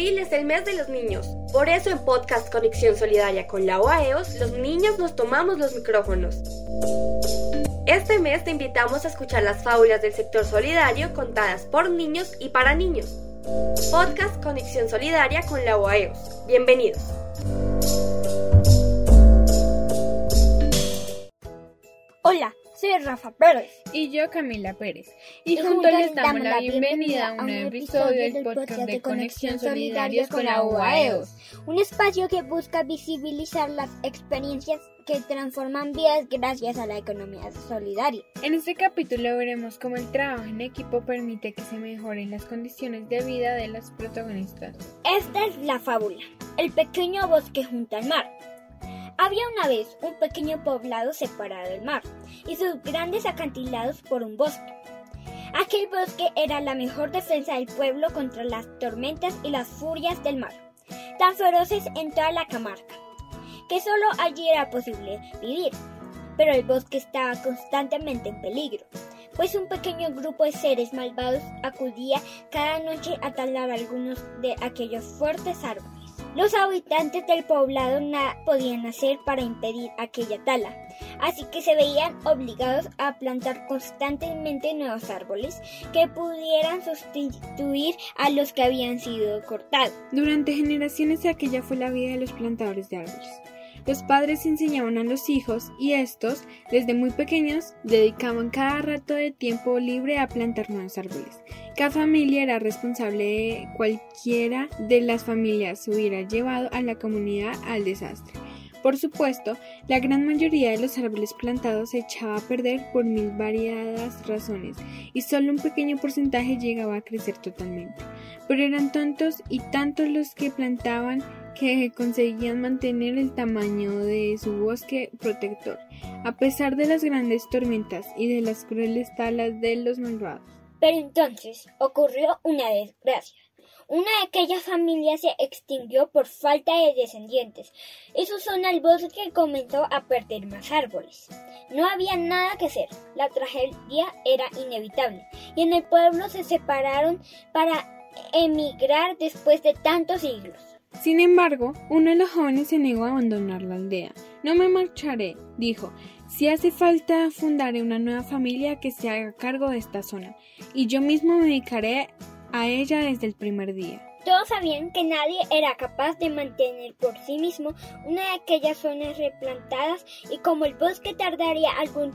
Es el mes de los niños. Por eso en Podcast Conexión Solidaria con la OAEOS, los niños nos tomamos los micrófonos. Este mes te invitamos a escuchar las fábulas del sector solidario contadas por niños y para niños. Podcast Conexión Solidaria con la OAEOS. Bienvenidos. Hola, soy Rafa Pérez. Y yo Camila Pérez. Y, juntos les damos la bienvenida a un nuevo episodio del podcast de Conexión Solidarios con la UAEOS. Un espacio que busca visibilizar las experiencias que transforman vidas gracias a la economía solidaria. En este capítulo veremos cómo el trabajo en equipo permite que se mejoren las condiciones de vida de los protagonistas. Esta es la fábula, el pequeño bosque junto al mar. Había una vez un pequeño poblado separado del mar y sus grandes acantilados por un bosque. Aquel bosque era la mejor defensa del pueblo contra las tormentas y las furias del mar, tan feroces en toda la Camarca, que solo allí era posible vivir. Pero el bosque estaba constantemente en peligro, pues un pequeño grupo de seres malvados acudía cada noche a talar algunos de aquellos fuertes árboles. Los habitantes del poblado nada podían hacer para impedir aquella tala, así que se veían obligados a plantar constantemente nuevos árboles que pudieran sustituir a los que habían sido cortados. Durante generaciones aquella fue la vida de los plantadores de árboles. Los padres enseñaban a los hijos y estos, desde muy pequeños, dedicaban cada rato de tiempo libre a plantar nuevos árboles. Cada familia era responsable de cualquiera de las familias se hubiera llevado a la comunidad al desastre. Por supuesto, la gran mayoría de los árboles plantados se echaba a perder por mil variadas razones y solo un pequeño porcentaje llegaba a crecer totalmente. Pero eran tantos y tantos los que plantaban que conseguían mantener el tamaño de su bosque protector, a pesar de las grandes tormentas y de las crueles talas de los malvados. Pero entonces ocurrió una desgracia. Una de aquellas familias se extinguió por falta de descendientes y su zona al bosque comenzó a perder más árboles. No había nada que hacer, la tragedia era inevitable y en el pueblo se separaron para emigrar después de tantos siglos. Sin embargo, uno de los jóvenes se negó a abandonar la aldea. No me marcharé, dijo. Si hace falta, fundaré una nueva familia que se haga cargo de esta zona, y yo mismo me dedicaré a ella desde el primer día. Todos sabían que nadie era capaz de mantener por sí mismo una de aquellas zonas replantadas y como el bosque tardaría algún tiempo